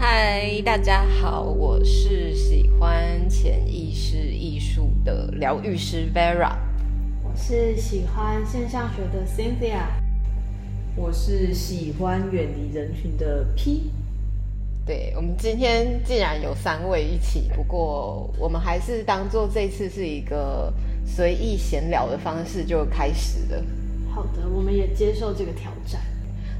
嗨，大家好，我是喜欢潜意识艺术的疗愈师 Vera。我是喜欢现象学的 Cynthia。我是喜欢远离人群的 P。对，我们今天既然有三位一起，不过我们还是当做这次是一个随意闲聊的方式就开始了。好的，我们也接受这个挑战。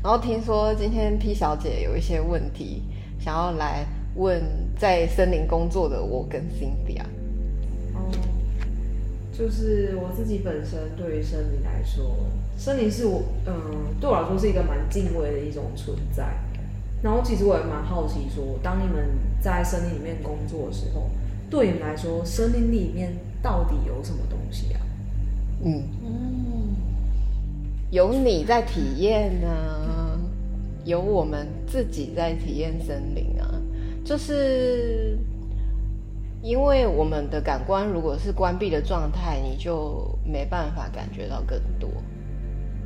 然后听说今天 P 小姐有一些问题想要来问在森林工作的我跟 Cynthia。哦，就是我自己本身对于森林来说，森林是我嗯对我来说是一个蛮敬畏的一种存在。然后其实我也蛮好奇，说当你们在森林里面工作的时候，对你们来说，森林里面到底有什么东西啊？嗯嗯，有你在体验呢，有我们自己在体验森林啊，就是因为我们的感官如果是关闭的状态，你就没办法感觉到更多，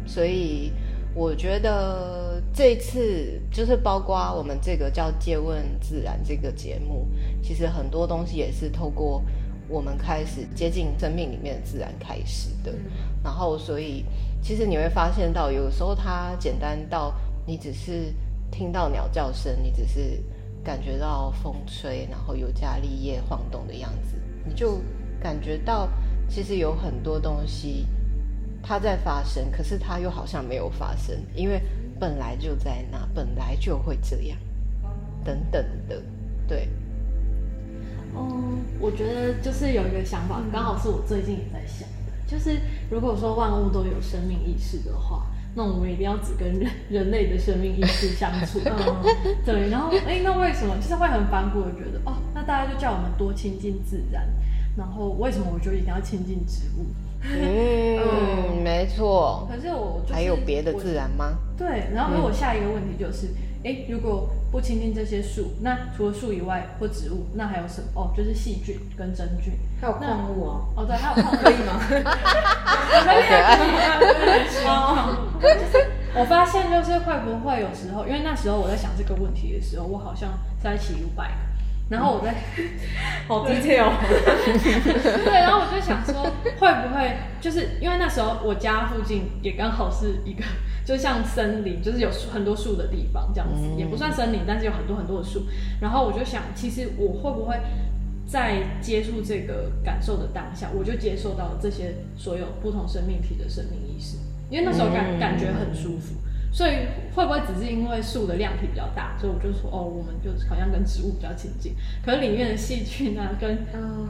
所以。我觉得这次就是包括我们这个叫“借问自然”这个节目，其实很多东西也是透过我们开始接近生命里面的自然开始的。然后，所以其实你会发现到，有时候它简单到你只是听到鸟叫声，你只是感觉到风吹，然后尤加利叶晃动的样子，你就感觉到其实有很多东西。它在发生，可是它又好像没有发生，因为本来就在那，本来就会这样，等等的，对。嗯，我觉得就是有一个想法，刚好是我最近也在想的，就是如果说万物都有生命意识的话，那我们一定要只跟人 人类的生命意识相处。嗯，对。然后，哎，那为什么就是会很反骨的觉得，哦，那大家就叫我们多亲近自然，然后为什么我就一定要亲近植物？嗯，没错。可是我还有别的自然吗？对，然后我下一个问题就是，哎，如果不亲近这些树，那除了树以外或植物，那还有什么？哦，就是细菌跟真菌，还有矿物啊。哦，对，还有矿物可以吗？可以。就是我发现，就是会不会有时候，因为那时候我在想这个问题的时候，我好像在骑 U bike。然后我在，好 detail，对，然后我就想说，会不会就是因为那时候我家附近也刚好是一个，就像森林，就是有很多树的地方这样子，也不算森林，但是有很多很多的树。然后我就想，其实我会不会在接触这个感受的当下，我就接受到这些所有不同生命体的生命意识，因为那时候感感觉很舒服。所以会不会只是因为树的量体比较大，所以我就说哦，我们就好像跟植物比较亲近。可是里面的细菌啊，跟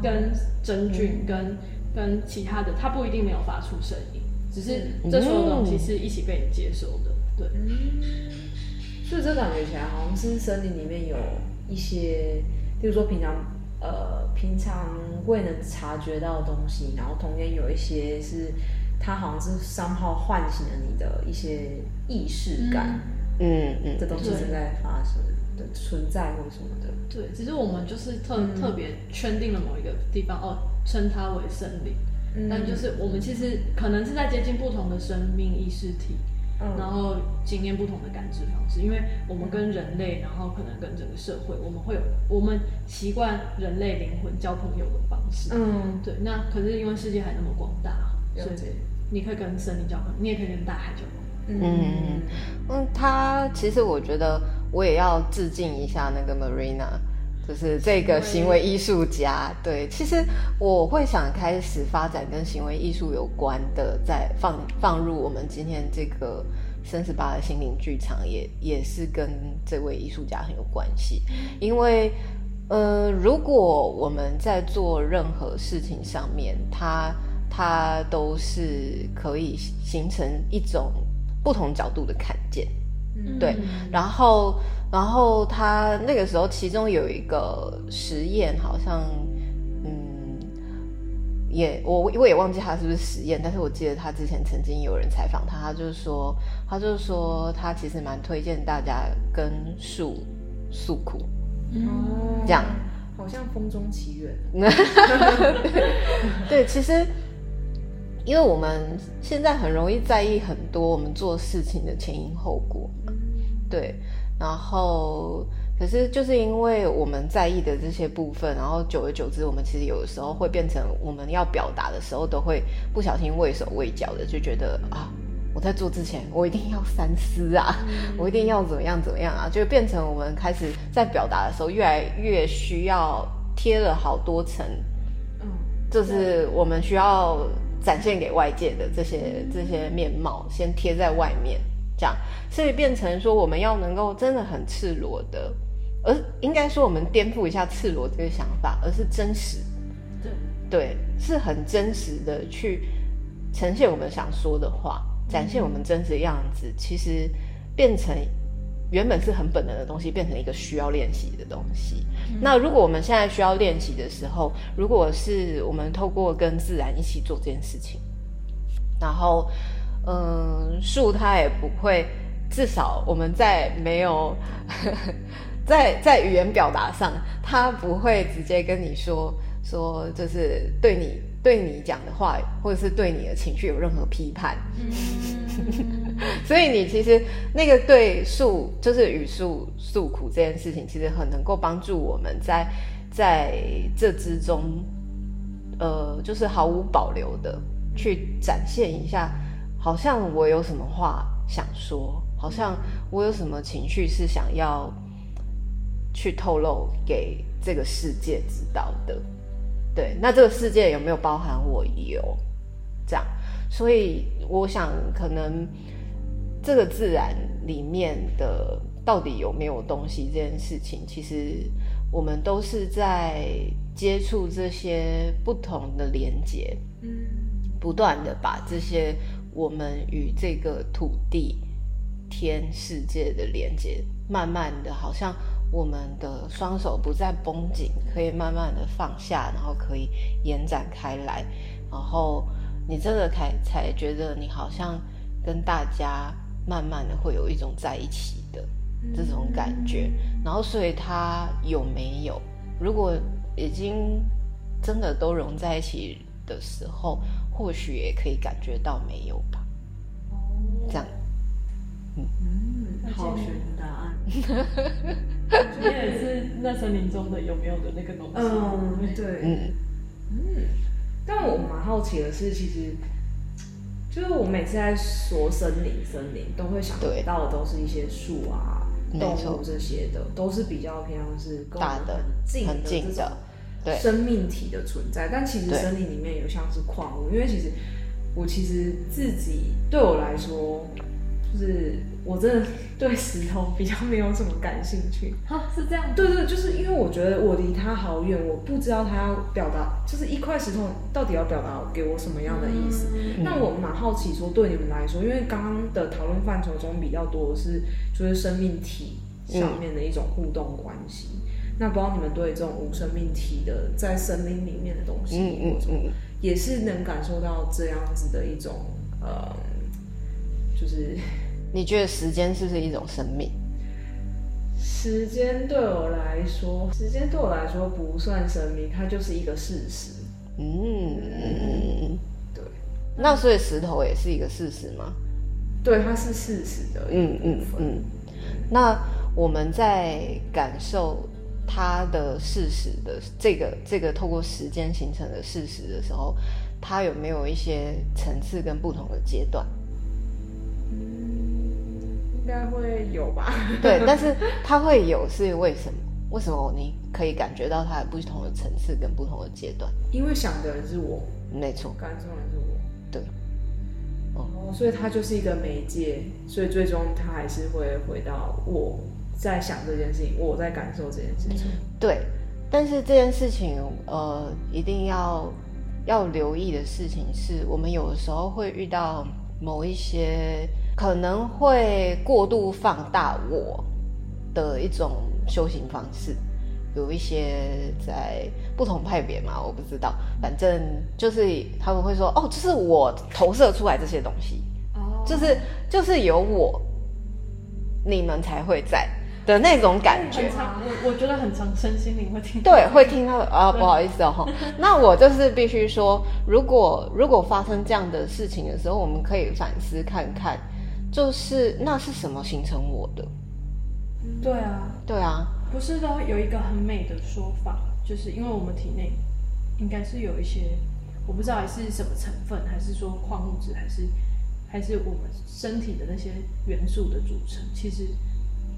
跟真菌，跟跟其他的，它不一定没有发出声音，只是这所有东西是一起被你接收的。对，所以这感觉起来好像是森林里面有一些，比如说平常呃平常未能察觉到的东西，然后同样有一些是。它好像是三号唤醒了你的一些意识感，嗯嗯，这东西正在发生的存在或什么的。对，只是我们就是特特别圈定了某一个地方哦，称它为森林。但就是我们其实可能是在接近不同的生命意识体，然后经验不同的感知方式。因为我们跟人类，然后可能跟整个社会，我们会有我们习惯人类灵魂交朋友的方式。嗯，对。那可是因为世界还那么广大，所以。你可以跟森林交朋友，你也可以跟大海交朋友。嗯嗯，他其实我觉得我也要致敬一下那个 Marina，就是这个行为艺术家。对，其实我会想开始发展跟行为艺术有关的，在放放入我们今天这个三十八的心灵剧场，也也是跟这位艺术家很有关系。因为呃，如果我们在做任何事情上面，他它都是可以形成一种不同角度的看见，对。然后，然后他那个时候，其中有一个实验，好像，嗯，也我我也忘记他是不是实验，但是我记得他之前曾经有人采访他，他就是说，他就是说，他其实蛮推荐大家跟树诉苦，这样，好像风中奇缘。对，其实。因为我们现在很容易在意很多我们做事情的前因后果，对，然后可是就是因为我们在意的这些部分，然后久而久之，我们其实有的时候会变成我们要表达的时候，都会不小心畏手畏脚的，就觉得啊，我在做之前，我一定要三思啊，我一定要怎么样怎么样啊，就变成我们开始在表达的时候，越来越需要贴了好多层，嗯，就是我们需要展现给外界的这些这些面貌，先贴在外面，这样，所以变成说我们要能够真的很赤裸的。而应该说，我们颠覆一下赤裸这个想法，而是真实，对，对，是很真实的去呈现我们想说的话，展现我们真实的样子。其实变成原本是很本能的东西，变成一个需要练习的东西。那如果我们现在需要练习的时候，如果是我们透过跟自然一起做这件事情，然后，嗯，树它也不会，至少我们在没有。在在语言表达上，它不会直接跟你说说，就是对你对你讲的话，或者是对你的情绪有任何批判。所以你其实那个对诉，就是语诉诉苦这件事情，其实很能够帮助我们在在这之中，呃，就是毫无保留的去展现一下，好像我有什么话想说，好像我有什么情绪是想要。去透露给这个世界知道的，对，那这个世界有没有包含我有？这样，所以我想，可能这个自然里面的到底有没有东西这件事情，其实我们都是在接触这些不同的连接，嗯，不断的把这些我们与这个土地、天、世界的连接，慢慢的，好像。我们的双手不再绷紧，可以慢慢的放下，然后可以延展开来，然后你真的才才觉得你好像跟大家慢慢的会有一种在一起的这种感觉，然后所以它有没有？如果已经真的都融在一起的时候，或许也可以感觉到没有吧？这样。嗯，好玄的答案。你也是那森林中的有没有的那个东西？嗯，对，嗯嗯。但我蛮好奇的是，其实就是我每次在说森林，森林都会想到的都是一些树啊、动物这些的，都是比较偏向是大的、很近的这种生命体的存在。但其实森林里面有像是矿物，因为其实我其实自己对我来说。就是我真的对石头比较没有什么感兴趣哈，是这样。对对，就是因为我觉得我离它好远，我不知道它要表达，就是一块石头到底要表达给我什么样的意思。那我蛮好奇，说对你们来说，因为刚刚的讨论范畴中比较多的是就是生命体上面的一种互动关系。那不知道你们对这种无生命体的在森林里面的东西，嗯嗯嗯，也是能感受到这样子的一种呃。就是你觉得时间是不是一种生命？时间对我来说，时间对我来说不算生命，它就是一个事实。嗯，对。那所以石头也是一个事实吗？对，它是事实的。嗯嗯嗯。那我们在感受它的事实的这个这个透过时间形成的事实的时候，它有没有一些层次跟不同的阶段？应该会有吧？对，但是它会有是为什么？为什么你可以感觉到它有不同的层次跟不同的阶段？因为想的人是我，没错，感受的人是我，对。哦，所以它就是一个媒介，所以最终它还是会回到我在想这件事情，我在感受这件事情。对，但是这件事情，呃，一定要要留意的事情是，我们有的时候会遇到某一些。可能会过度放大我的一种修行方式，有一些在不同派别嘛，我不知道，反正就是他们会说，哦，就是我投射出来这些东西，哦，就是就是有我，你们才会在的那种感觉。我我觉得很长，身心灵会听对，会听到啊，不好意思哦，那我就是必须说，如果如果发生这样的事情的时候，我们可以反思看看。就是那是什么形成我的？对啊，对啊，不是都有一个很美的说法，就是因为我们体内应该是有一些，我不知道还是什么成分，还是说矿物质，还是还是我们身体的那些元素的组成，其实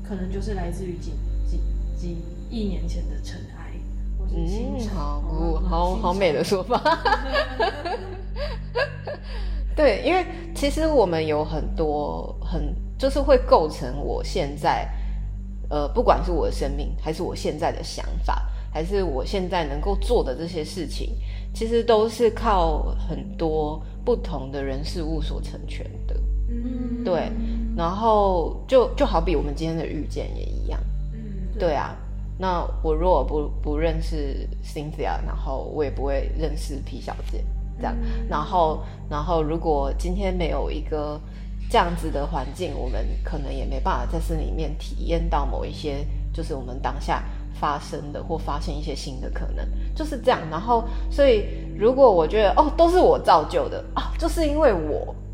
可能就是来自于几几几亿年前的尘埃，或是星嗯，辰。好嗯好好美的说法。对，因为其实我们有很多很就是会构成我现在，呃，不管是我的生命，还是我现在的想法，还是我现在能够做的这些事情，其实都是靠很多不同的人事物所成全的。嗯对，然后就就好比我们今天的遇见也一样。嗯对啊，那我如果不不认识 Cynthia，然后我也不会认识皮小姐，这样。嗯然后，然后如果今天没有一个这样子的环境，我们可能也没办法在这里面体验到某一些，就是我们当下发生的或发现一些新的可能，就是这样。然后，所以如果我觉得哦，都是我造就的啊，就是因为我，哦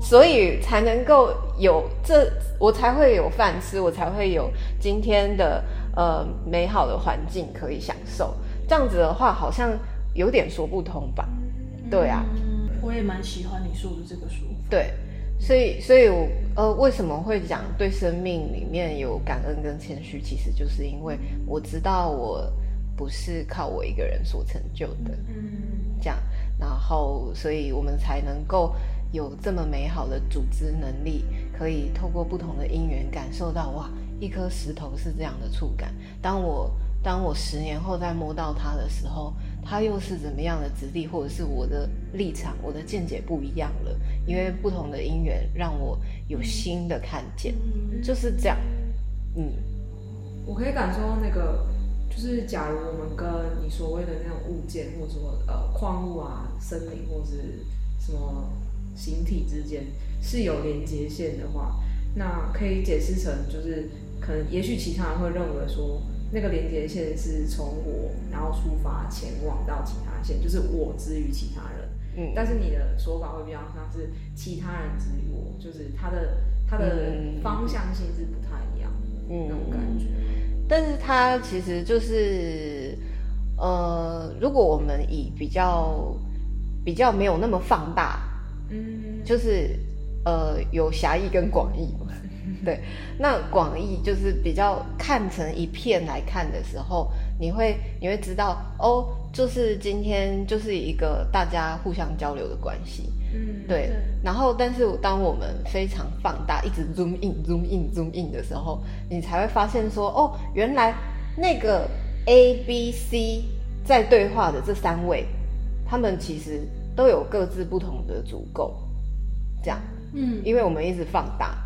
所以才能够有这，我才会有饭吃，我才会有今天的呃美好的环境可以享受。这样子的话，好像有点说不通吧？对啊，嗯，我也蛮喜欢你说的这个说法。对，所以所以我呃为什么会讲对生命里面有感恩跟谦虚，其实就是因为我知道我不是靠我一个人所成就的。嗯这样，然后所以我们才能够有这么美好的组织能力，可以透过不同的因缘感受到哇，一颗石头是这样的触感。当我当我十年后再摸到它的时候，它又是怎么样的质地，或者是我的立场、我的见解不一样了，因为不同的因缘让我有新的看见，嗯就是这样。嗯，我可以感受到那个，就是假如我们跟你所谓的那种物件，或者说呃矿物啊、森林或是什么形体之间是有连接线的话，那可以解释成就是可能也许其他人会认为说那个连接线是从我然后出发前往到其他线，就是我之于其他人。嗯但是你的说法会比较像是其他人之于我，就是他的他的嗯方向性是不太一样的嗯那种感觉。但是它其实就是，呃，如果我们以比较比较没有那么放大，嗯，就是呃有狭义跟广义嘛，对，那广义就是比较看成一片来看的时候，你会你会知道哦，就是今天就是一个大家互相交流的关系，嗯，对。对，然后，但是当我们非常放大，一直 zoom in、zoom in、zoom in 的时候，你才会发现说，哦，原来那个 A、B、C 在对话的这三位，他们其实都有各自不同的足够，这样，嗯，因为我们一直放大，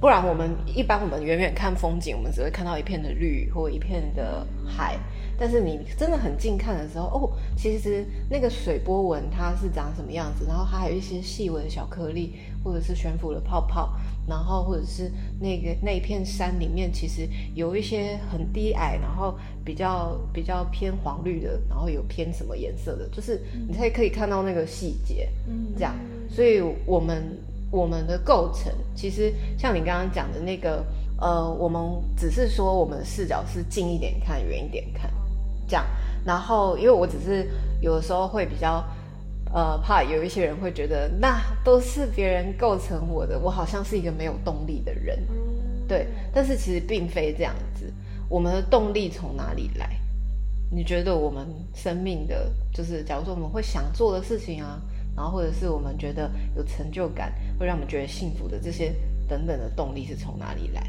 不然我们一般我们远远看风景，我们只会看到一片的绿或一片的海。但是你真的很近看的时候，哦，其实那个水波纹它是长什么样子，然后它还有一些细微的小颗粒，或者是悬浮的泡泡，然后或者是那个那一片山里面，其实有一些很低矮，然后比较比较偏黄绿的，然后有偏什么颜色的，就是你才可以看到那个细节。嗯这样，所以我们我们的构成，其实像你刚刚讲的那个，呃，我们只是说我们的视角是近一点看，远一点看，这样。然后，因为我只是有的时候会比较，呃，怕有一些人会觉得那都是别人构成我的，我好像是一个没有动力的人，对。但是其实并非这样子，我们的动力从哪里来？你觉得我们生命的，就是假如说我们会想做的事情啊，然后或者是我们觉得有成就感，会让我们觉得幸福的这些等等的动力是从哪里来？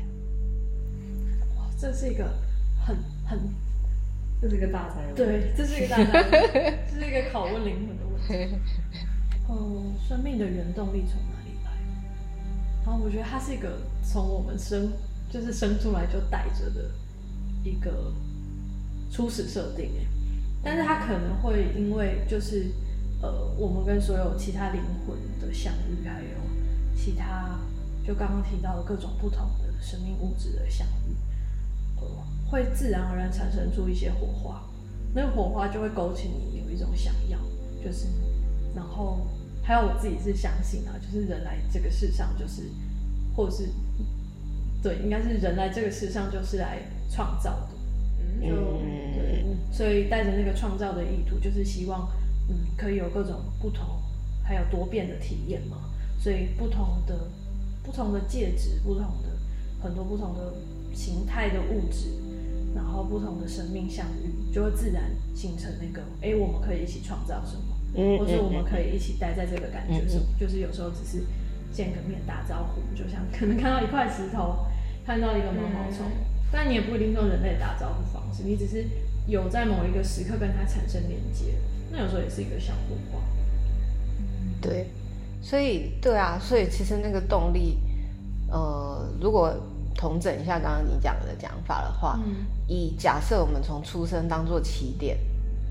哇这是一个很很这是一个大灾问。对，这是一个大难问，这是一个拷问灵魂的问题。嗯，生命的原动力从哪里来？然后我觉得它是一个从我们生就是生出来就带着的一个初始设定哎，但是它可能会因为就是呃我们跟所有其他灵魂的相遇，还有其他就刚刚提到的各种不同的生命物质的相遇，会自然而然产生出一些火花，那个火花就会勾起你有一种想要，就是，然后还有我自己是相信啊，就是人来这个世上，就是或者是对，应该是人来这个世上就是来创造的，就对，所以带着那个创造的意图，就是希望嗯可以有各种不同还有多变的体验嘛，所以不同的不同的介质，不同的很多不同的形态的物质，然后不同的生命相遇，就会自然形成那个哎，我们可以一起创造什么，嗯或者我们可以一起待在这个感觉什么，嗯。就是有时候只是见个面打招呼，就像可能看到一块石头，看到一个毛毛虫，但你也不一定用人类打招呼方式，你只是有在某一个时刻跟它产生连接，那有时候也是一个小火花。对，所以对啊，所以其实那个动力，呃，如果同整一下刚刚你讲的讲法的话，嗯。以假设我们从出生当做起点，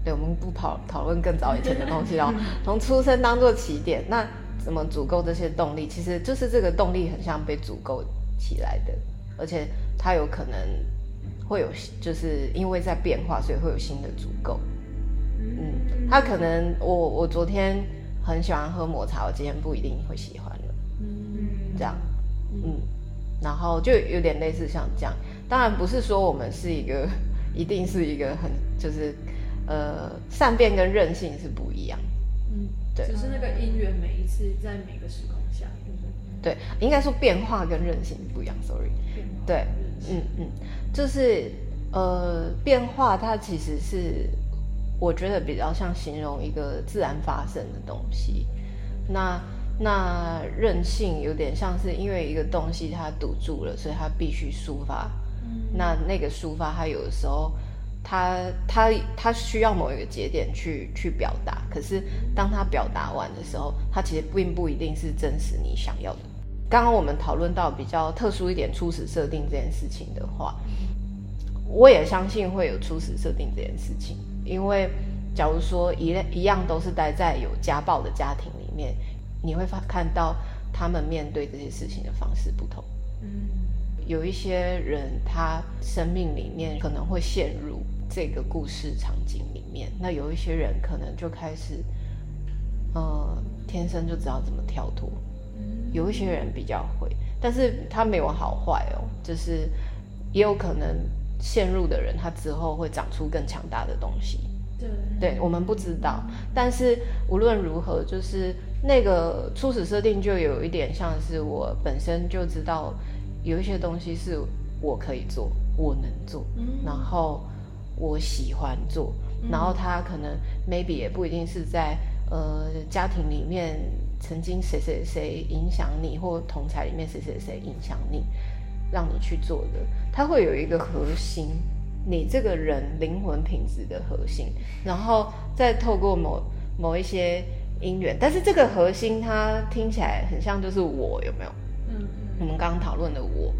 对，我们不讨讨论更早以前的东西哦，从出生当做起点，那怎么足够这些动力？其实就是这个动力很像被足够起来的，而且它有可能会有，就是因为在变化，所以会有新的足够。嗯，他可能我我昨天很喜欢喝抹茶，我今天不一定会喜欢了，嗯这样，嗯，然后就有点类似像这样，当然不是说我们是一个 一定是一个很就是呃善变跟任性是不一样，嗯，对。只是那个因缘每一次在每个时空下，对，应该说变化跟任性不一样，sorry，对，嗯嗯，就是呃变化它其实是我觉得比较像形容一个自然发生的东西，那那韧性有点像是因为一个东西它堵住了，所以它必须抒发。嗯。那那个抒发，它有的时候它它它需要某一个节点去去表达，可是当他表达完的时候，他其实并不一定是真实你想要的。刚刚我们讨论到比较特殊一点初始设定这件事情的话，我也相信会有初始设定这件事情，因为假如说一类一样都是待在有家暴的家庭里面，你会发看到他们面对这些事情的方式不同。嗯有一些人他生命里面可能会陷入这个故事场景里面，那有一些人可能就开始，呃，天生就知道怎么跳脱。嗯有一些人比较会，但是他没有好坏哦，就是也有可能陷入的人，他之后会长出更强大的东西。对对我们不知道，但是无论如何，就是那个初始设定就有一点像是我本身就知道有一些东西是我可以做，我能做，嗯然后我喜欢做，然后他可能 maybe 也不一定是在呃家庭里面曾经谁谁谁影响你，或同才里面谁谁谁影响你，让你去做的，他会有一个核心，你这个人灵魂品质的核心，然后再透过某某一些因缘，但是这个核心它听起来很像就是我，有没有？嗯。我们刚刚讨论的我，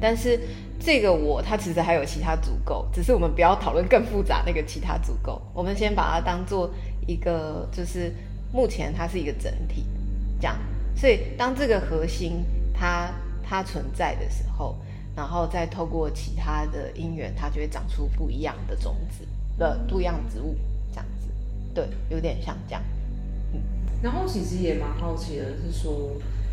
但是这个我它其实还有其他组构，只是我们不要讨论更复杂那个其他组构，我们先把它当做一个，就是目前它是一个整体，这样。所以当这个核心它它存在的时候，然后再透过其他的因缘，它就会长出不一样的种子的不一样的植物，这样子。对，有点像这样。嗯然后其实也蛮好奇的，是说，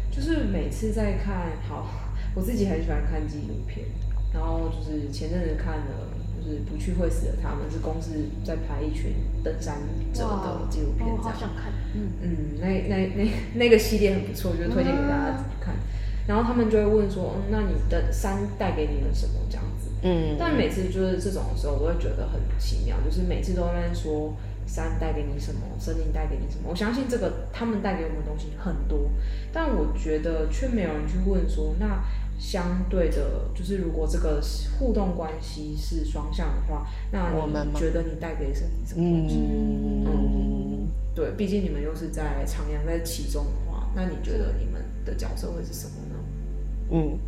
就是每次在看，好，我自己很喜欢看纪录片，然后就是前阵子看了，就是不去会死的他们，是公司在拍一群登山者的纪录片，哦，这样。好想看，嗯嗯，那那那那个系列很不错，就是推荐给大家看。然后他们就会问说，嗯，那你的山带给你了什么？这样子。嗯，但每次就是这种的时候，我会觉得很奇妙，就是每次都在说山带给你什么，森林带给你什么。我相信这个他们带给我们的东西很多，但我觉得却没有人去问说，那相对的，就是如果这个互动关系是双向的话，那我们觉得你带给什么什么东西？嗯，对，毕竟你们又是在徜徉在其中的话，那你觉得你们的角色会是什么呢？嗯，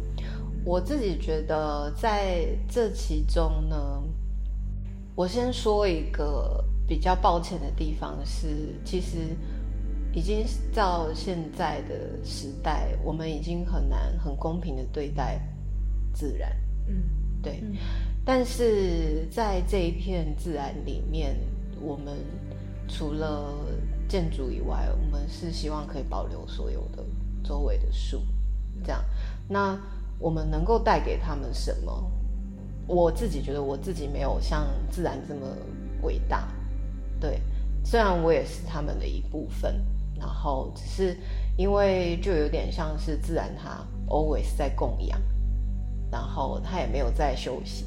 我自己觉得在这其中呢，我先说一个比较抱歉的地方是，其实已经到现在的时代，我们已经很难很公平的对待自然，嗯对。嗯但是在这一片自然里面，我们除了建筑以外，我们是希望可以保留所有的周围的树，这样。那我们能够带给他们什么？我自己觉得我自己没有像自然这么伟大，对，虽然我也是他们的一部分，然后只是因为就有点像是自然，它 always 在供养，然后它也没有在休息，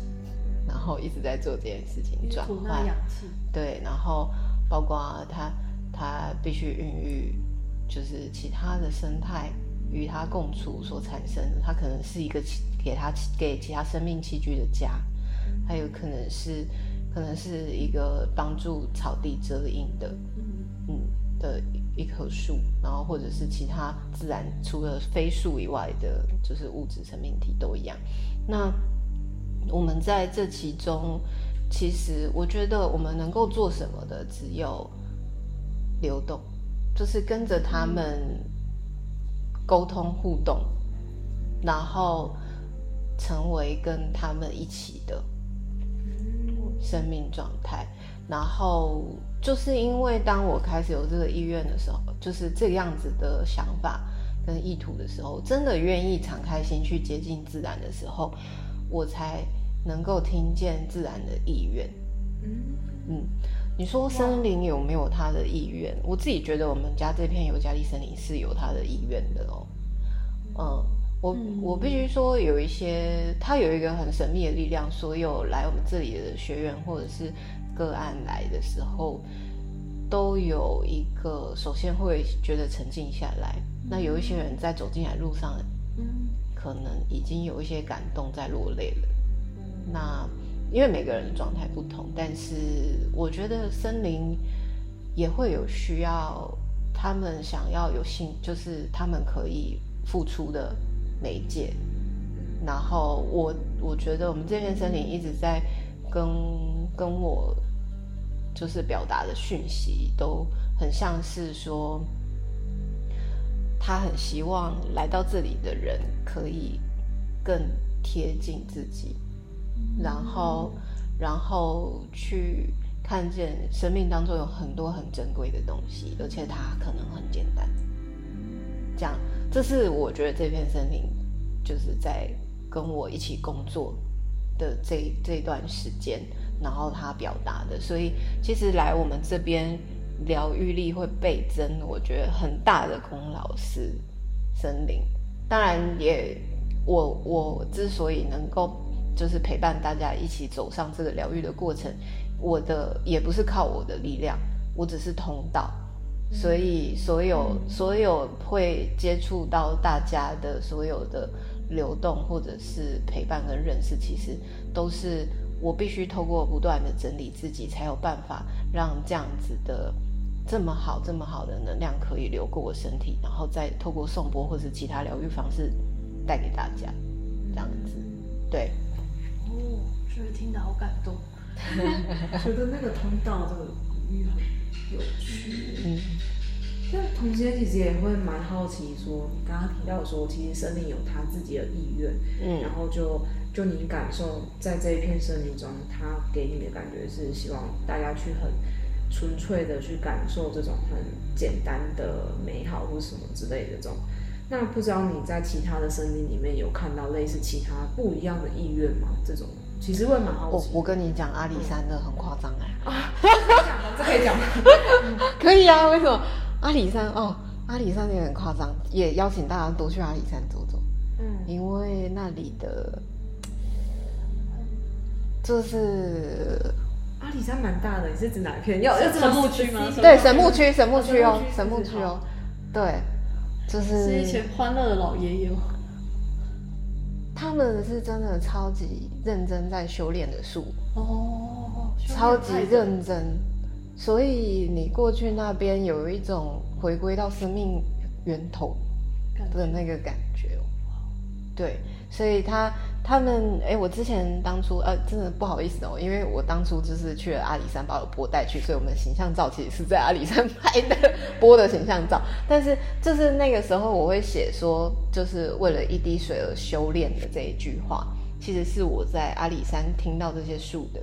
然后一直在做这件事情转换氧气，对，然后包括它它必须孕育，就是其他的生态与它共处所产生的，它可能是一个给它给其他生命器具的家，还有可能是可能是一个帮助草地遮阴的，嗯嗯的一棵树，然后或者是其他自然除了非树以外的，就是物质生命体都一样。那我们在这其中，其实我觉得我们能够做什么的，只有流动，就是跟着他们沟通互动，然后成为跟他们一起的生命状态。然后就是因为当我开始有这个意愿的时候，就是这个样子的想法跟意图的时候，真的愿意敞开心去接近自然的时候，我才能够听见自然的意愿。嗯，嗯，你说森林有没有它的意愿？我自己觉得我们家这片尤加利森林是有它的意愿的哦。嗯，我嗯我必须说有一些，它有一个很神秘的力量，所有来我们这里的学员或者是个案来的时候，都有一个首先会觉得沉静下来。那有一些人在走进来路上，嗯可能已经有一些感动在落泪了。那因为每个人的状态不同，但是我觉得森林也会有需要，他们想要有信，就是他们可以付出的媒介。然后我我觉得我们这片森林一直在跟跟我就是表达的讯息，都很像是说，他很希望来到这里的人可以更贴近自己，然后然后去看见生命当中有很多很珍贵的东西，而且它可能很简单。这样，这是我觉得这片森林就是在跟我一起工作的这这段时间，然后他表达的。所以其实来我们这边疗愈力会倍增，我觉得很大的功劳是森林。当然也，我我之所以能够就是陪伴大家一起走上这个疗愈的过程，我的也不是靠我的力量，我只是通道。所以，所有所有会接触到大家的所有的流动，或者是陪伴跟认识，其实都是我必须透过不断的整理自己，才有办法让这样子的这么好、这么好的能量可以流过我身体，然后再透过颂钵或是其他疗愈方式带给大家，这样子。对，哦，觉得听得好感动。觉得那个通道这个比喻很有趣。嗯但同时间其实也会蛮好奇说，你刚刚提到说，其实森林有他自己的意愿，嗯然嗯后就就你感受在这一片森林中，他给你的感觉是希望大家去很纯粹的去感受这种很简单的美好或什么之类的这种。那不知道你在其他的森林里面有看到类似其他不一样的意愿吗？这种其实会蛮好奇。我我跟你讲，阿里山的很夸张哎。这可以讲吗？可以啊，为什么？阿里山哦，阿里山也很夸张，也邀请大家多去阿里山走走，嗯。因为那里的，就是阿里山蛮大的，你是指哪一片？要要这么神木区吗？对神木区，神木区哦，神神木区哦，对，就是是一群欢乐的老爷爷吗？他们是真的超级认真在修炼的树，哦，超级认真，所以你过去那边有一种回归到生命源头的那个感觉。对，所以他他们哎，我之前当初呃，真的不好意思哦，因为我当初就是去了阿里山，把我波带去，所以我们的形象照其实是在阿里山拍的波的形象照。但是就是那个时候我会写说，就是为了一滴水而修炼的这一句话，其实是我在阿里山听到这些树的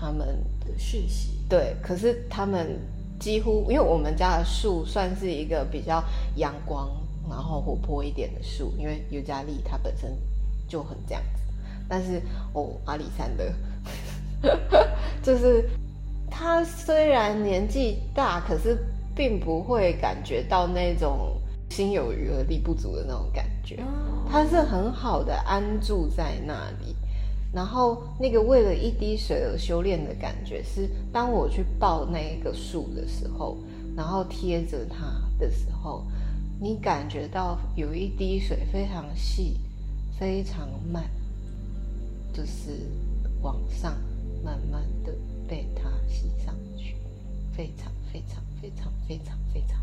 他们的讯息，对，可是他们几乎，因为我们家的树算是一个比较阳光，然后活泼一点的树，因为尤加利它本身就很这样子。但是哦，阿里山的，就是他虽然年纪大，可是并不会感觉到那种心有余而力不足的那种感觉。他是很好的安住在那里。然后那个为了一滴水而修炼的感觉，是当我去抱那一个树的时候，然后贴着它的时候，你感觉到有一滴水非常细、非常慢，就是往上慢慢的被它吸上去，非常非常非常非常非常，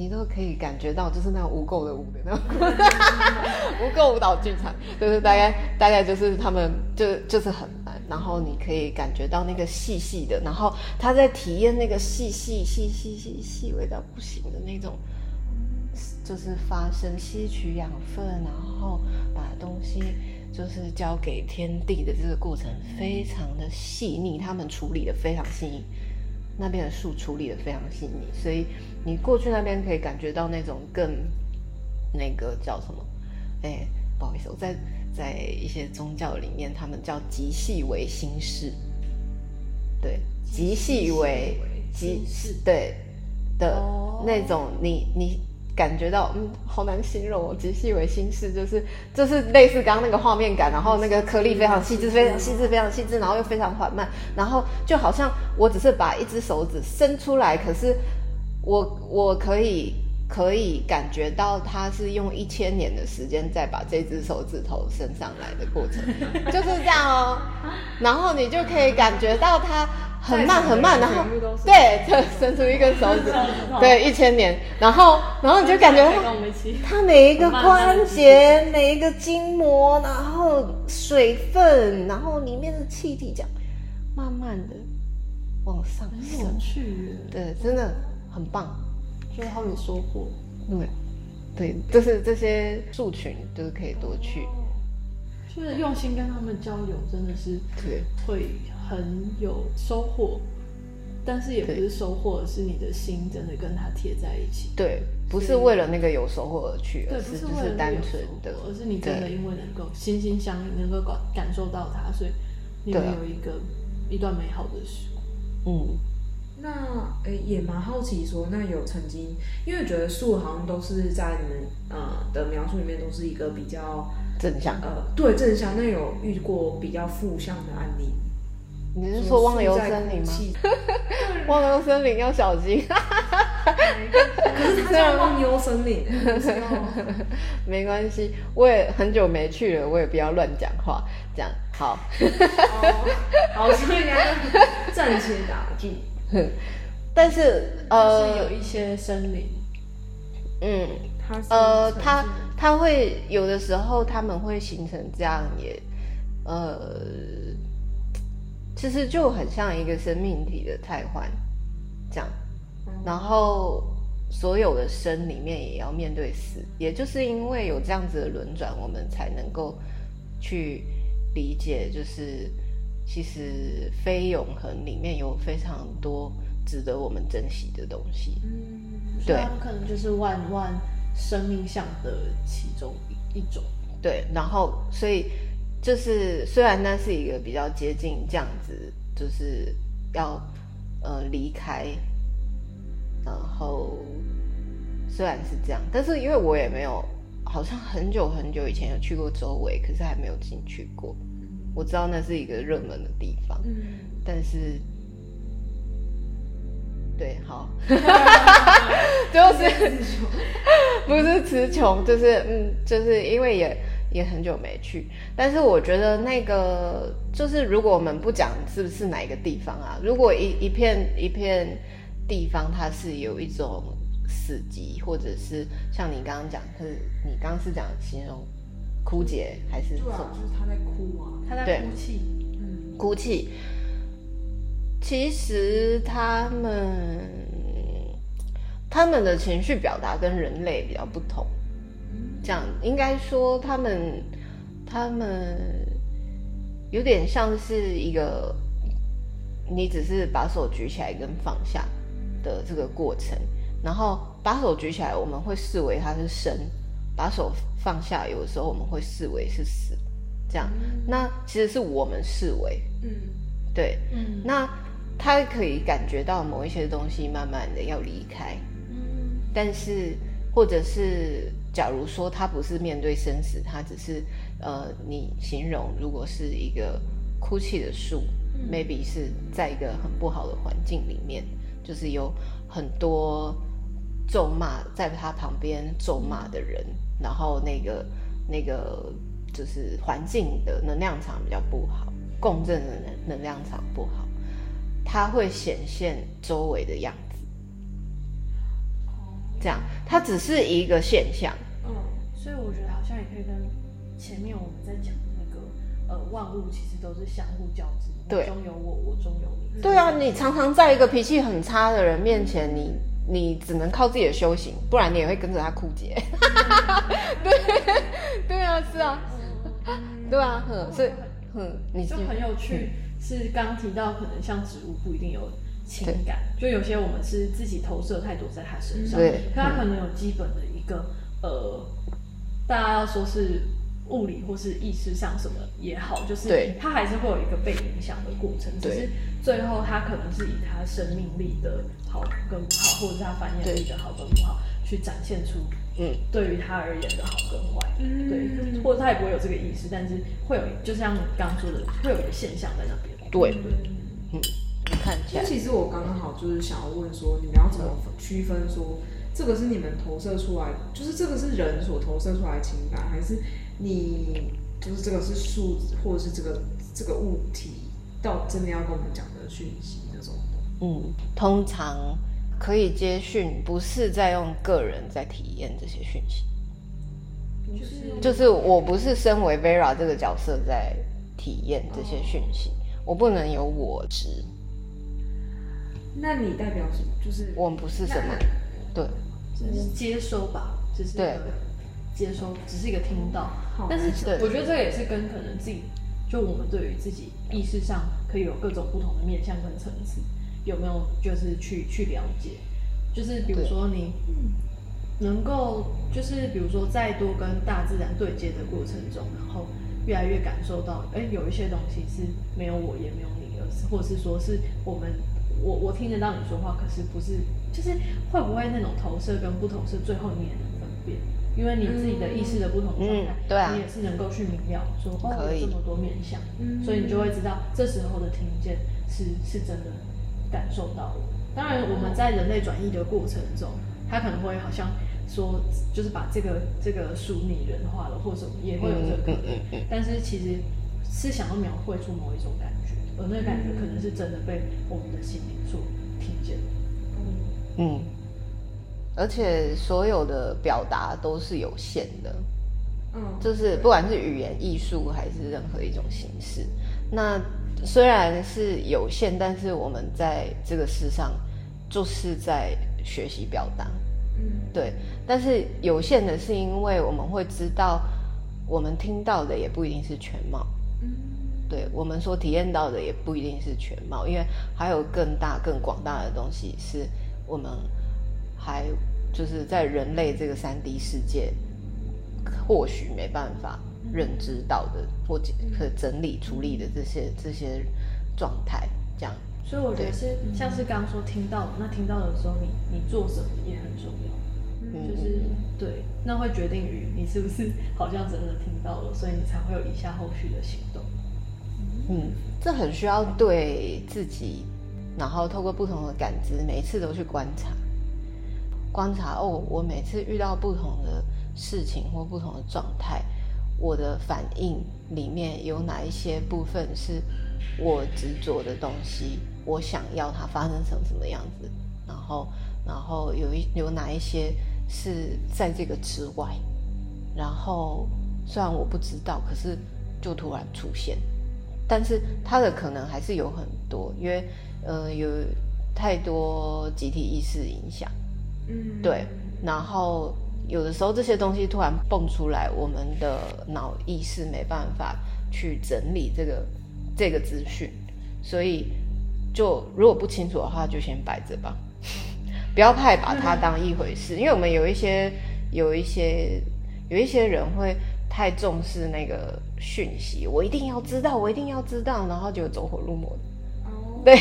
你都可以感觉到，就是那种无垢的舞的那种 无垢舞蹈剧场，就是大概大概就是他们就就是很难，然后你可以感觉到那个细细的，然后他在体验那个细细细细细细微到不行的那种。就是发生吸取养分，然后把东西就是交给天地的这个过程，非常的细腻。他们处理的非常细腻，那边的树处理的非常细腻，所以你过去那边可以感觉到那种更那个叫什么？哎，不好意思，我在在一些宗教里面，他们叫极细微心事，对，极细微极对的那种，你你。感觉到嗯，好难形容哦，极细微心事，就是就是类似刚刚那个画面感，然后那个颗粒非常细致，非常细致，非常细致，然后又非常缓慢，然后就好像我只是把一只手指伸出来，可是我我可以可以感觉到他是用一千年的时间再把这只手指头伸上来的过程，就是这样哦，然后你就可以感觉到它。很慢很慢，然后对，就伸出一根手指，对，一千年，然后然后你就感觉它每一个关节、每一个筋膜，然后水分，然后里面的气体，这样慢慢的往上升。去，对，真的很棒，觉得好有收获，对，对，就是这些树群就是可以多去，就是用心跟他们交流，真的是对会。很有收获，但是也不是收获，是你的心真的跟他贴在一起。对，不是为了那个有收获而去，对，不是为了单纯的，而是你真的因为能够心心相印，能够感感受到他，所以你们有一个一段美好的时光。嗯，那诶也蛮好奇，说那有曾经，因为觉得树好像都是在你们呃的描述里面都是一个比较正向，呃，对正向。那有遇过比较负向的案例？你是说忘忧森林吗？忘忧森林要小心。可是它叫忘忧森林。没关系，我也很久没去了，我也不要乱讲话。这样好。好，所以要暂且打住。但是呃，有一些森林，嗯，呃，它它会有的时候他们会形成这样也呃。其实就很像一个生命体的替换，这样，然后所有的生里面也要面对死，也就是因为有这样子的轮转，我们才能够去理解，就是其实非永恒里面有非常多值得我们珍惜的东西。嗯，对，可能就是万万生命像的其中一种。对，然后所以。就是虽然那是一个比较接近这样子，就是要呃离开，然后虽然是这样，但是因为我也没有，好像很久很久以前有去过周围，可是还没有进去过。我知道那是一个热门的地方，嗯，但是对，好，就是不是词穷，就是嗯，就是因为也。也很久没去，但是我觉得那个就是，如果我们不讲是不是哪一个地方啊？如果一一片一片地方，它是有一种死寂，或者是像你刚刚讲，是你刚刚是讲形容枯竭还是？对啊，就是他在哭啊，他在哭泣，嗯，哭泣。其实他们他们的情绪表达跟人类比较不同。这样应该说，他们他们有点像是一个，你只是把手举起来跟放下的这个过程，然后把手举起来，我们会视为它是生；把手放下，有的时候我们会视为是死。这样，那其实是我们视为，嗯对。嗯那他可以感觉到某一些东西慢慢的要离开，嗯但是或者是假如说他不是面对生死，他只是呃，你形容如果是一个哭泣的树、嗯 m a y b e 是在一个很不好的环境里面，就是有很多咒骂在他旁边咒骂的人，然后那个那个就是环境的能量场比较不好，共振的能能量场不好，它会显现周围的样子。这样，它只是一个现象。嗯，所以我觉得好像也可以跟前面我们在讲的那个呃万物其实都是相互交织，对中有我，我中有你。对啊，你常常在一个脾气很差的人面前，你你只能靠自己的修行，不然你也会跟着他枯竭。对，对啊，是啊，对啊，哼，所以，哼，你就很有趣，是刚提到可能像植物不一定有情感，就有些我们是自己投射太多在他身上，对。可它可能有基本的一个呃，大家要说是物理或是意识上什么也好，就是对。它还是会有一个被影响的过程，只对。是最后他可能是以他生命力的好跟不好，或者是它繁衍力的好跟不好，去展现出嗯，对于他而言的好跟坏，嗯。对，或者他也不会有这个意识，但是会有，就像你刚刚说的，会有一个现象在那边。对，对，嗯，你看起来，其实我刚刚好就是想要问说，你们要怎么区分说这个是你们投射出来，就是这个是人所投射出来的情感，还是你就是这个是数字，或者是这个这个物体到真的要跟我们讲的讯息那种？嗯，通常可以接讯，不是在用个人在体验这些讯息，就是就是我不是身为 Vera 这个角色在体验这些讯息，我不能有我值，那你代表什么？就是我们不是什么，对，就是接收吧，就是对个接收，只是一个听到。但是我觉得这个也是跟可能自己，就我们对于自己意识上可以有各种不同的面向跟层次，有没有就是去去了解？就是比如说你能够，就是比如说再多跟大自然对接的过程中，然后越来越感受到，哎，有一些东西是没有我也没有你，而是或者是说是我们，我我听得到你说话，可是不是，就是会不会那种投射跟不投射，最后你也能分辨，因为你自己的意识的不同状态，嗯对啊你也是能够去明了说，哦，可以有这么多面相，嗯所以你就会知道这时候的听见是是真的感受到了。当然，我们在人类转译的过程中，他可能会好像说，就是把这个这个书拟人化了，或什么也会有这个可能。嗯嗯嗯嗯但是其实是想要描绘出某一种感觉，而那个感觉可能是真的被我们的心灵所听见的。嗯，而且所有的表达都是有限的，嗯，就是不管是语言、艺术还是任何一种形式，那虽然是有限，但是我们在这个世上就是在学习表达，嗯。对。但是有限的是因为我们会知道，我们听到的也不一定是全貌，嗯。对。我们所体验到的也不一定是全貌，因为还有更大、更广大的东西是我们还就是在人类这个三 D 世界或许没办法认知到的，或者可整理处理的这些这些状态，这样所以我觉得是像是刚刚说听到，那听到的时候你你做什么也很重要。嗯就是对，那会决定于你是不是好像真的听到了，所以你才会有以下后续的行动。嗯，这很需要对自己，然后透过不同的感知，每一次都去观察，观察哦，我每次遇到不同的事情或不同的状态，我的反应里面有哪一些部分是我执着的东西，我想要它发生成什么样子，然后，然后有一有哪一些是在这个之外，然后虽然我不知道，可是就突然出现。但是它的可能还是有很多，因为呃有太多集体意识影响，嗯，对，然后有的时候这些东西突然蹦出来，我们的脑意识没办法去整理这个这个资讯，所以就如果不清楚的话，就先摆着吧。不要太把它当一回事，因为我们有一些有一些有一些人会太重视那个讯息，我一定要知道，我一定要知道，然后就走火入魔。哦，对，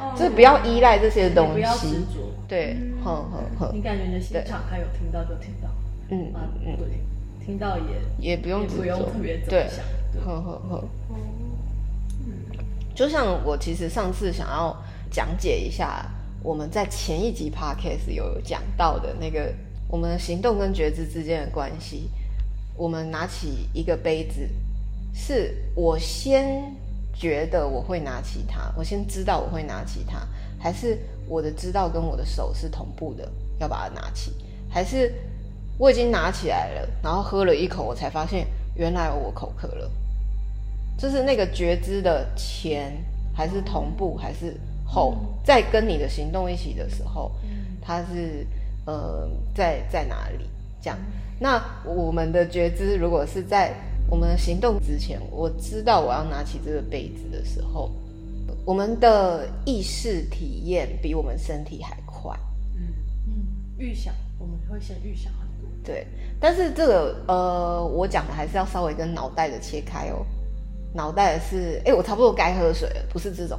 哦 就是不要依赖这些东不要执西。着。对，哼哼哼，你感觉你的心对敞开，有听到就听到，嗯啊，嗯，对，听到也也不用不用特别怎对么，想，对，哼哼哼。哦就像我其实上次想要讲解一下，我们在前一集 podcast 有讲到的那个我们的行动跟觉知之间的关系。我们拿起一个杯子，是我先觉得我会拿起它，我先知道我会拿起它，还是我的知道跟我的手是同步的，要把它拿起，还是我已经拿起来了，然后喝了一口，我才发现原来我口渴了。就是那个觉知的前还是同步还是后，在跟你的行动一起的时候，它是呃在在哪里？这样，那我们的觉知如果是在我们行动之前，我知道我要拿起这个杯子的时候，我们的意识体验比我们身体还快。嗯，嗯，预想我们会先预想很多，对，但是这个呃，我讲的还是要稍微跟脑袋的切开哦。脑袋的是，哎，我差不多该喝水了，不是这种，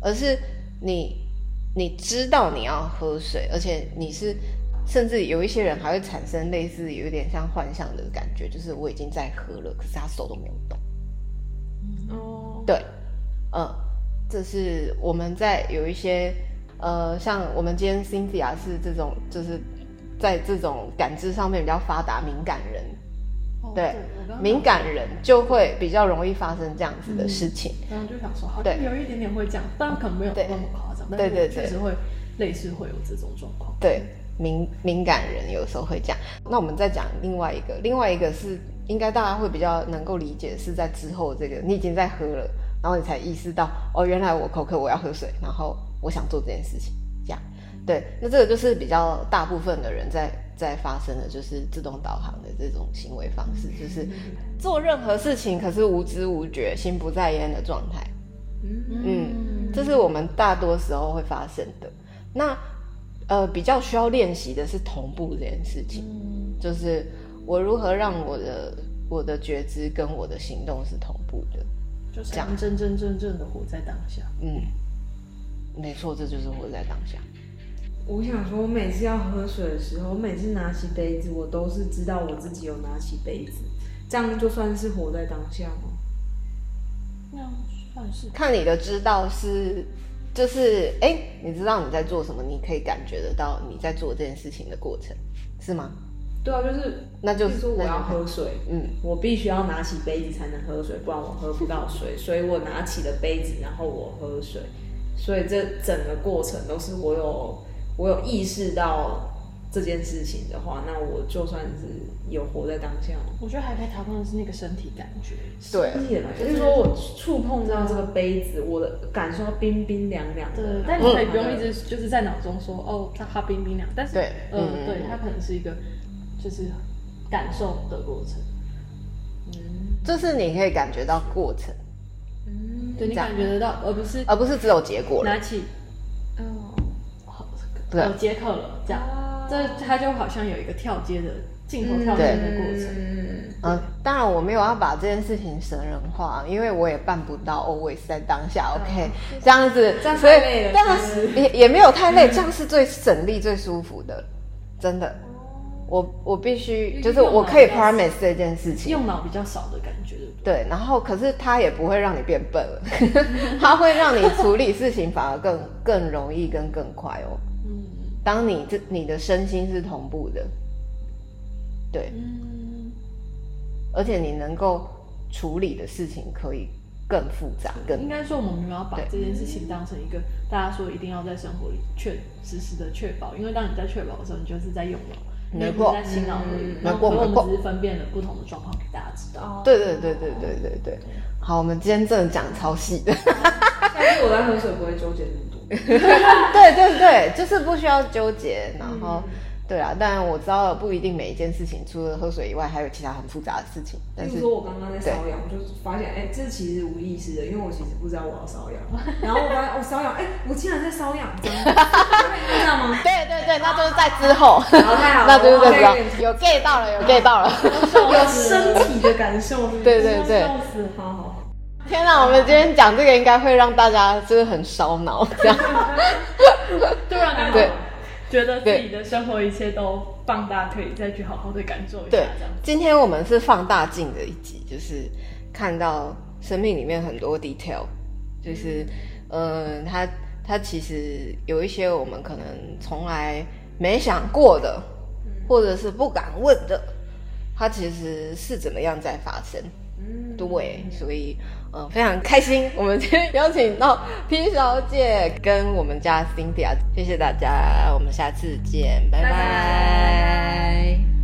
而是你你知道你要喝水，而且你是，甚至有一些人还会产生类似有点像幻象的感觉，就是我已经在喝了，可是他手都没有动。哦，对，嗯，这是我们在有一些呃，像我们今天 Cynthia 是这种，就是在这种感知上面比较发达敏感人，哦对刚刚敏感人就会比较容易发生这样子的事情。刚刚就想说，好对像有一点点会这样，但可能没有那么夸张，但对对对是确实会类似会有这种状况。对，敏敏感人有时候会这样。那我们再讲另外一个，另外一个是应该大家会比较能够理解，是在之后这个你已经在喝了，然后你才意识到哦，原来我口渴，我要喝水，然后我想做这件事情，这样。对，那这个就是比较大部分的人在在发生的，就是自动导航的这种行为方式，就是做任何事情可是无知无觉、心不在焉的状态。嗯，这是我们大多时候会发生的。那呃，比较需要练习的是同步这件事情，嗯就是我如何让我的我的觉知跟我的行动是同步的。就是这样真真正正的活在当下。嗯，没错，这就是活在当下。我想说，我每次要喝水的时候，我每次拿起杯子，我都是知道我自己有拿起杯子，这样就算是活在当下吗？那算是看你的知道是，就是哎、诶你知道你在做什么，你可以感觉得到你在做这件事情的过程，是吗？对啊，就是那就是说我要喝水，嗯，我必须要拿起杯子才能喝水，不然我喝不到水。所以我拿起了杯子，然后我喝水。所以这整个过程都是我有我有意识到这件事情的话，那我就算是有活在当下。我觉得还可以讨论的是那个身体感觉。对，就是说我触碰到这个杯子，我的感受到冰冰凉凉的但你可以不用一直就是在脑中说哦，它它冰冰凉，但是对呃嗯，对它可能是一个就是感受的过程。嗯。就是你可以感觉到过程，嗯对你感觉得到，而不是而不是只有结果了。拿起哦。对。有接客了这样，啊这它就好像有一个跳接的镜头跳接的过程。嗯嗯，当然我没有要把这件事情神人化，因为我也办不到 always 在当下，OK，、这样子，这样所以太累了当然是不是也也没有太累，这样是最省力、最舒服的，真的。我我必须就是我可以 promise 这件事情，用脑比较少的感觉，对不对？对，然后可是它也不会让你变笨了，它会让你处理事情反而更 更容易跟更快哦。嗯。当你这你的身心是同步的，对，嗯，而且你能够处理的事情可以更复杂、更应该说我们没有要把这件事情当成一个大家说一定要在生活里确实时的确保，因为当你在确保的时候，你就是在用脑，你没错不是在心脑而已。嗯然后没错没错可是我们只是分辨了不同的状况给大家知道。哦对对对对对对对。好，我们今天真的讲超细的。但是我在喝水不会纠结那么多。对对对，就是不需要纠结，然后、对啊，但我知道不一定每一件事情除了喝水以外，还有其他很复杂的事情。但是比如说我刚刚在瘙痒，我就发现，哎、这其实无意识的，因为我其实不知道我要瘙痒，然后我发现我瘙痒，哎、我竟然在瘙痒，知道吗？对对对，那就是在之后，那就是在之有 get 到了，有 get 到了。有身体的感受，对对对笑死！好好好，天哪，我们今天讲这个应该会让大家就是很烧脑，这样。对啊对就觉得自己的生活一切都放大，可以再去好好的感受一下，对今天我们是放大镜的一集，就是看到生命里面很多 detail，就是嗯，它它其实有一些我们可能从来没想过的，或者是不敢问的，它其实是怎么样在发生。嗯，对，所以嗯非常开心，我们今天 邀请到 P 小姐跟我们家 Cynthia，谢谢大家，我们下次见，拜拜。